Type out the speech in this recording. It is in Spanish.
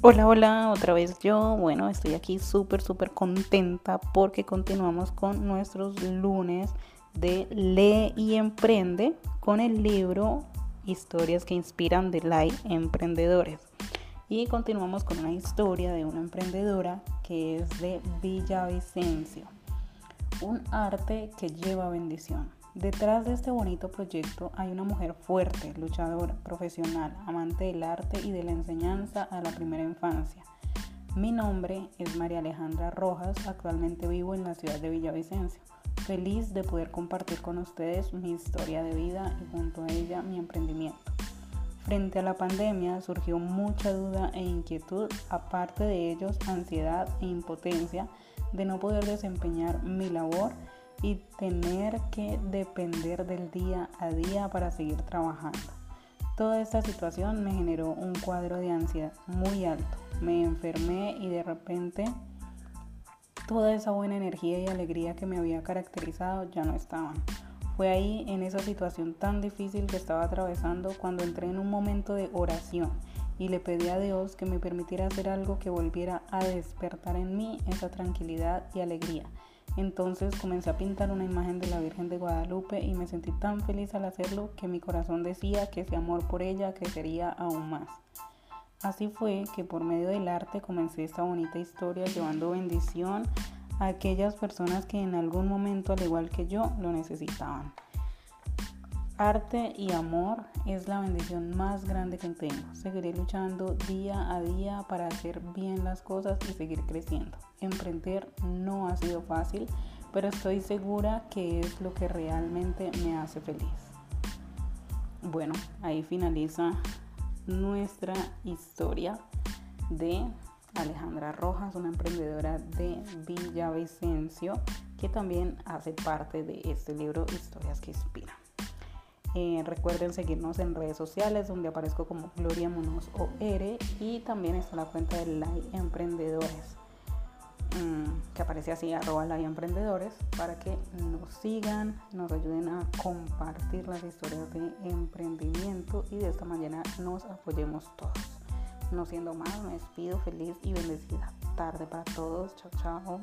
Hola, hola, otra vez yo. Bueno, estoy aquí súper, súper contenta porque continuamos con nuestros lunes de Lee y Emprende con el libro Historias que inspiran de Lai Emprendedores. Y continuamos con una historia de una emprendedora que es de Villavicencio. Un arte que lleva bendición. Detrás de este bonito proyecto hay una mujer fuerte, luchadora, profesional, amante del arte y de la enseñanza a la primera infancia. Mi nombre es María Alejandra Rojas, actualmente vivo en la ciudad de Villavicencio. Feliz de poder compartir con ustedes mi historia de vida y junto a ella mi emprendimiento. Frente a la pandemia surgió mucha duda e inquietud, aparte de ellos ansiedad e impotencia de no poder desempeñar mi labor y tener que depender del día a día para seguir trabajando. Toda esta situación me generó un cuadro de ansiedad muy alto. Me enfermé y de repente toda esa buena energía y alegría que me había caracterizado ya no estaban. Fue ahí en esa situación tan difícil que estaba atravesando cuando entré en un momento de oración y le pedí a Dios que me permitiera hacer algo que volviera a despertar en mí esa tranquilidad y alegría entonces comencé a pintar una imagen de la Virgen de Guadalupe y me sentí tan feliz al hacerlo que mi corazón decía que ese amor por ella crecería aún más. Así fue que por medio del arte comencé esta bonita historia llevando bendición a aquellas personas que en algún momento, al igual que yo, lo necesitaban. Arte y amor es la bendición más grande que tengo. Seguiré luchando día a día para hacer bien las cosas y seguir creciendo. Emprender no ha sido fácil, pero estoy segura que es lo que realmente me hace feliz. Bueno, ahí finaliza nuestra historia de Alejandra Rojas, una emprendedora de Villavicencio, que también hace parte de este libro Historias que Inspiran. Eh, recuerden seguirnos en redes sociales donde aparezco como Gloria Munoz OR y también está la cuenta de Live Emprendedores mm, que aparece así arroba Live Emprendedores para que nos sigan, nos ayuden a compartir las historias de emprendimiento y de esta manera nos apoyemos todos. No siendo más, me despido feliz y bendecida tarde para todos. Chao, chao.